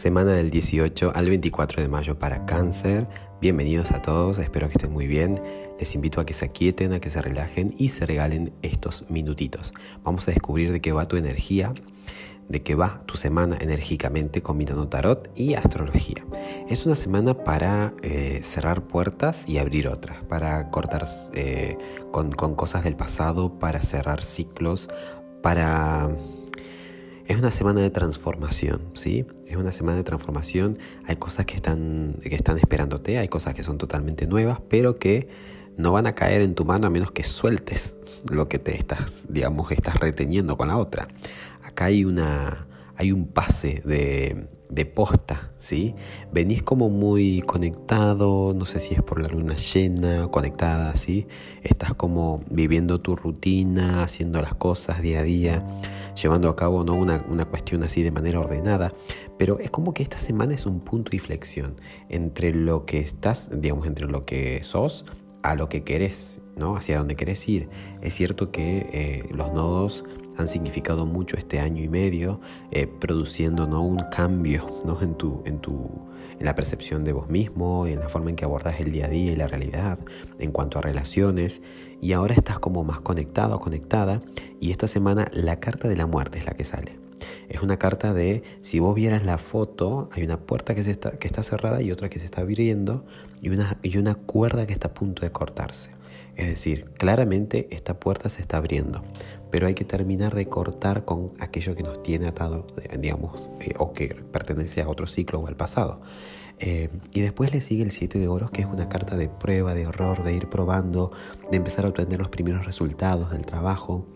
Semana del 18 al 24 de mayo para cáncer. Bienvenidos a todos, espero que estén muy bien. Les invito a que se aquieten, a que se relajen y se regalen estos minutitos. Vamos a descubrir de qué va tu energía, de qué va tu semana enérgicamente combinando tarot y astrología. Es una semana para eh, cerrar puertas y abrir otras, para cortar eh, con, con cosas del pasado, para cerrar ciclos, para es una semana de transformación, ¿sí? Es una semana de transformación. Hay cosas que están, que están esperándote, hay cosas que son totalmente nuevas, pero que no van a caer en tu mano a menos que sueltes lo que te estás, digamos, estás reteniendo con la otra. Acá hay una, hay un pase de, posta, ¿sí? Venís como muy conectado, no sé si es por la luna llena, conectada, ¿sí? Estás como viviendo tu rutina, haciendo las cosas día a día, llevando a cabo ¿no? una, una cuestión así de manera ordenada, pero es como que esta semana es un punto de inflexión entre lo que estás, digamos, entre lo que sos a lo que querés, ¿no? Hacia dónde querés ir. Es cierto que eh, los nodos han significado mucho este año y medio, eh, produciendo ¿no? un cambio ¿no? en, tu, en, tu, en la percepción de vos mismo, en la forma en que abordas el día a día y la realidad, en cuanto a relaciones, y ahora estás como más conectado, conectada, y esta semana la carta de la muerte es la que sale. Es una carta de, si vos vieras la foto, hay una puerta que, se está, que está cerrada y otra que se está abriendo y una, y una cuerda que está a punto de cortarse. Es decir, claramente esta puerta se está abriendo, pero hay que terminar de cortar con aquello que nos tiene atado, digamos, eh, o que pertenece a otro ciclo o al pasado. Eh, y después le sigue el 7 de oros, que es una carta de prueba, de error, de ir probando, de empezar a obtener los primeros resultados del trabajo.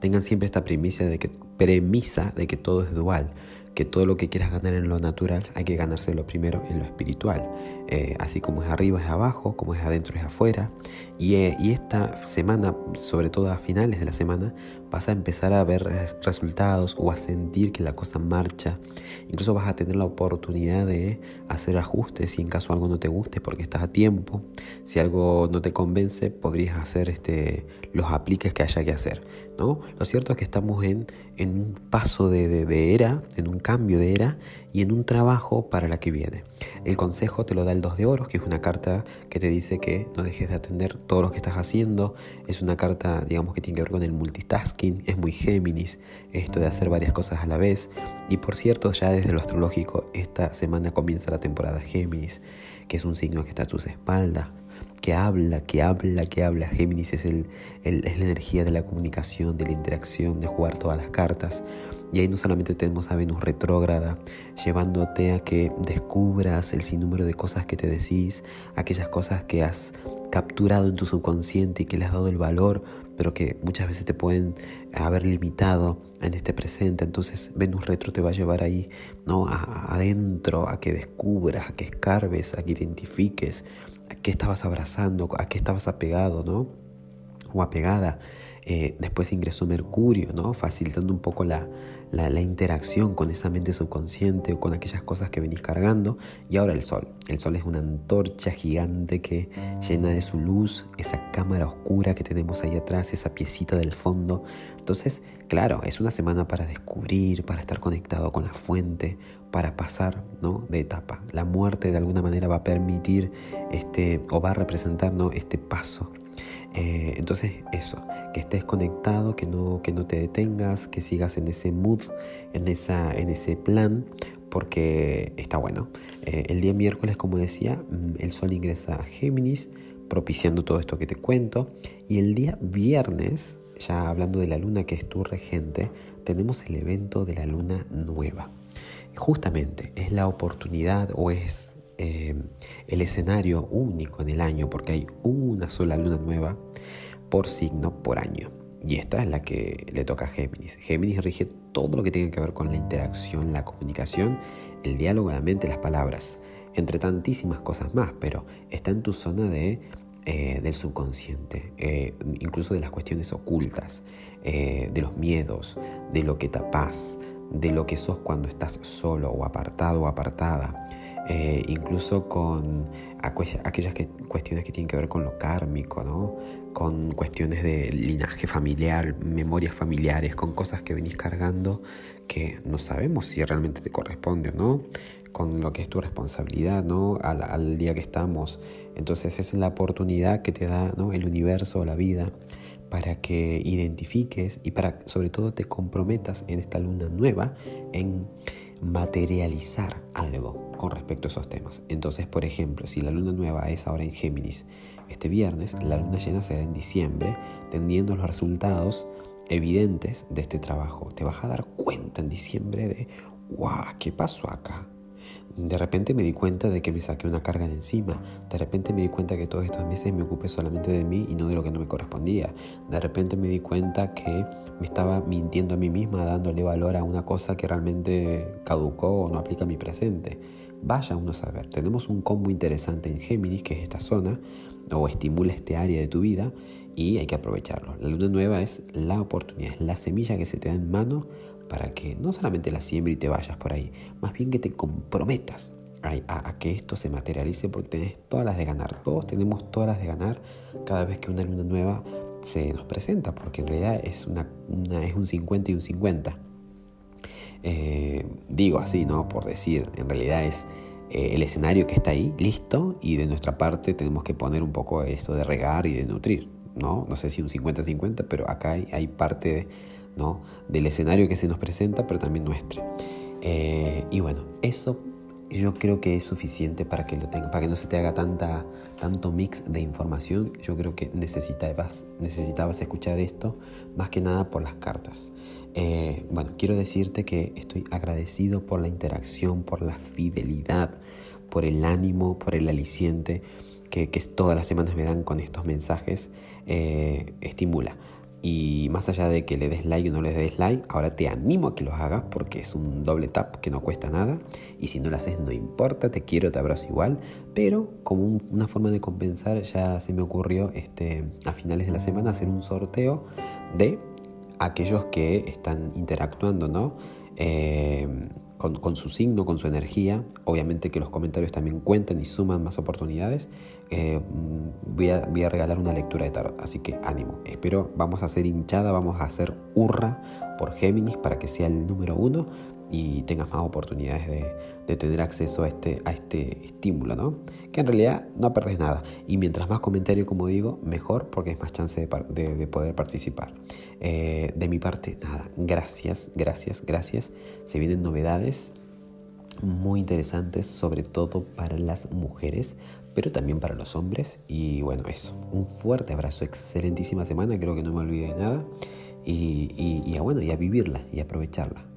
Tengan siempre esta premisa de que, premisa de que todo es dual que todo lo que quieras ganar en lo natural hay que ganárselo primero en lo espiritual. Eh, así como es arriba es abajo, como es adentro es afuera. Y, eh, y, esta semana, sobre todo a finales de la semana, vas a empezar a ver resultados o a sentir que la cosa marcha. Incluso vas a tener la oportunidad de hacer ajustes si en caso algo no te guste porque estás a tiempo. Si algo no te convence, podrías hacer este, los apliques que haya que hacer. ¿no? Lo cierto es que estamos en, en un paso de, de, de era, en un cambio de era y en un trabajo para la que viene. El consejo te lo da el 2 de oros, que es una carta que te dice que no dejes de atender todo lo que estás haciendo. Es una carta, digamos, que tiene que ver con el multitasking, es muy Géminis, esto de hacer varias cosas a la vez. Y por cierto, ya desde lo astrológico, esta semana comienza la temporada Géminis, que es un signo que está a tus espaldas que habla, que habla, que habla. Géminis es, el, es la energía de la comunicación, de la interacción, de jugar todas las cartas. Y ahí no solamente tenemos a Venus retrógrada, llevándote a que descubras el sinnúmero de cosas que te decís, aquellas cosas que has capturado en tu subconsciente y que le has dado el valor, pero que muchas veces te pueden haber limitado en este presente. Entonces Venus retro te va a llevar ahí, ¿no? adentro, a que descubras, a que escarbes, a que identifiques a qué estabas abrazando, a qué estabas apegado, ¿no? O apegada. Eh, después ingresó Mercurio, ¿no? Facilitando un poco la, la, interacción con esa mente subconsciente o con aquellas cosas que venís cargando. Y ahora el sol. El sol es una antorcha gigante que llena de su luz esa cámara oscura que tenemos ahí atrás, esa piecita del fondo. Entonces, claro, es una semana para descubrir, para estar conectado con la fuente, para pasar ¿no? de etapa. La muerte de alguna manera va a permitir este, o va a representar este paso eh, entonces eso, que estés conectado, que no, que no te detengas, que sigas en ese mood, en, esa, en ese plan, porque está bueno. Eh, el día miércoles, como decía, mm, el Sol ingresa a Géminis, propiciando todo esto que te cuento, y el día viernes, ya hablando de la luna que es tu regente, tenemos el evento de la luna nueva. Justamente es la oportunidad o es eh, el escenario único en el año, porque hay una sola luna nueva por signo por año. Y esta es la que le toca a Géminis. Géminis rige todo lo que tiene que ver con la interacción, la comunicación, el diálogo, la mente, las palabras, entre tantísimas cosas más, pero está en tu zona de, eh, del subconsciente, eh, incluso de las cuestiones ocultas, de los miedos, de lo que tapas, de lo que sos cuando estás solo o apartado o apartada. Eh, incluso con aquellas cuestiones que tienen que ver con lo kármico, ¿no? con cuestiones de linaje familiar, memorias familiares, con cosas que venís cargando que no sabemos si realmente te corresponde o no, con lo que es tu responsabilidad ¿no? al, día que estamos. Entonces es la oportunidad que te da ¿no? el universo o la vida para que identifiques y para sobre todo te comprometas en esta luna nueva en materializar algo con respecto a esos temas. Entonces, por ejemplo, si la luna nueva es ahora en Géminis este viernes, la luna llena será en diciembre, teniendo los resultados evidentes de este trabajo. Te vas a dar cuenta en diciembre de, wow, ¿qué pasó acá? De repente me di cuenta de que me saqué una carga de encima. De repente me di cuenta que todos estos meses me ocupé solamente de mí y no de lo que no me correspondía. De repente me di cuenta que me estaba mintiendo a mí misma, dándole valor a una cosa que realmente caducó o no aplica a mi presente. Vaya uno a saber. Tenemos un combo interesante en Géminis, que es esta zona, o estimula este área de tu vida, y hay que aprovecharlo. La luna nueva es la oportunidad, es la semilla que se te da en mano para que no solamente la siembra y te vayas por ahí, más bien que te comprometas a, que esto se materialice porque tenés todas las de ganar. Todos tenemos todas las de ganar cada vez que una luna nueva se nos presenta, porque en realidad es, una, es un 50 y un 50. Eh, digo así, ¿no? Por decir, en realidad es eh, el escenario que está ahí, listo, y de nuestra parte tenemos que poner un poco esto de regar y de nutrir, ¿no? No sé si un 50-50, pero acá hay, hay parte de del escenario que se nos presenta, pero también nuestro. Eh, y bueno, eso yo creo que es suficiente para que lo tenga, para que no se te haga tanta, tanto mix de información. Yo creo que necesitabas, escuchar esto más que nada por las cartas. Eh, bueno, quiero decirte que estoy agradecido por la interacción, por la fidelidad, por el ánimo, por el aliciente que, que todas las semanas me dan con estos mensajes. Eh, estimula. Y más allá de que le des like o no le des like, ahora te animo a que lo hagas porque es un doble tap que no cuesta nada. Y si no lo haces, no importa, te quiero, te abrazo igual. Pero como una forma de compensar, ya se me ocurrió este, a finales de la semana hacer un sorteo de aquellos que están interactuando, ¿no? Eh, con, su signo, con su energía. Obviamente que los comentarios también cuentan y suman más oportunidades. Eh, voy, a, voy, a, regalar una lectura de tarot, así que ánimo. Espero, vamos a hacer hinchada, vamos a hacer hurra por Géminis para que sea el número uno y tengas más oportunidades de, tener acceso a este, a este estímulo, ¿no? Que en realidad no perdes nada. Y mientras más comentario, como digo, mejor porque es más chance de, poder participar. Eh, de mi parte, nada. Gracias, gracias, gracias. Se vienen novedades muy interesantes, sobre todo para las mujeres, pero también para los hombres. Y bueno, eso. Un fuerte abrazo, excelentísima semana. Creo que no me olvidé de nada. Y, y, y bueno, y a vivirla y aprovecharla.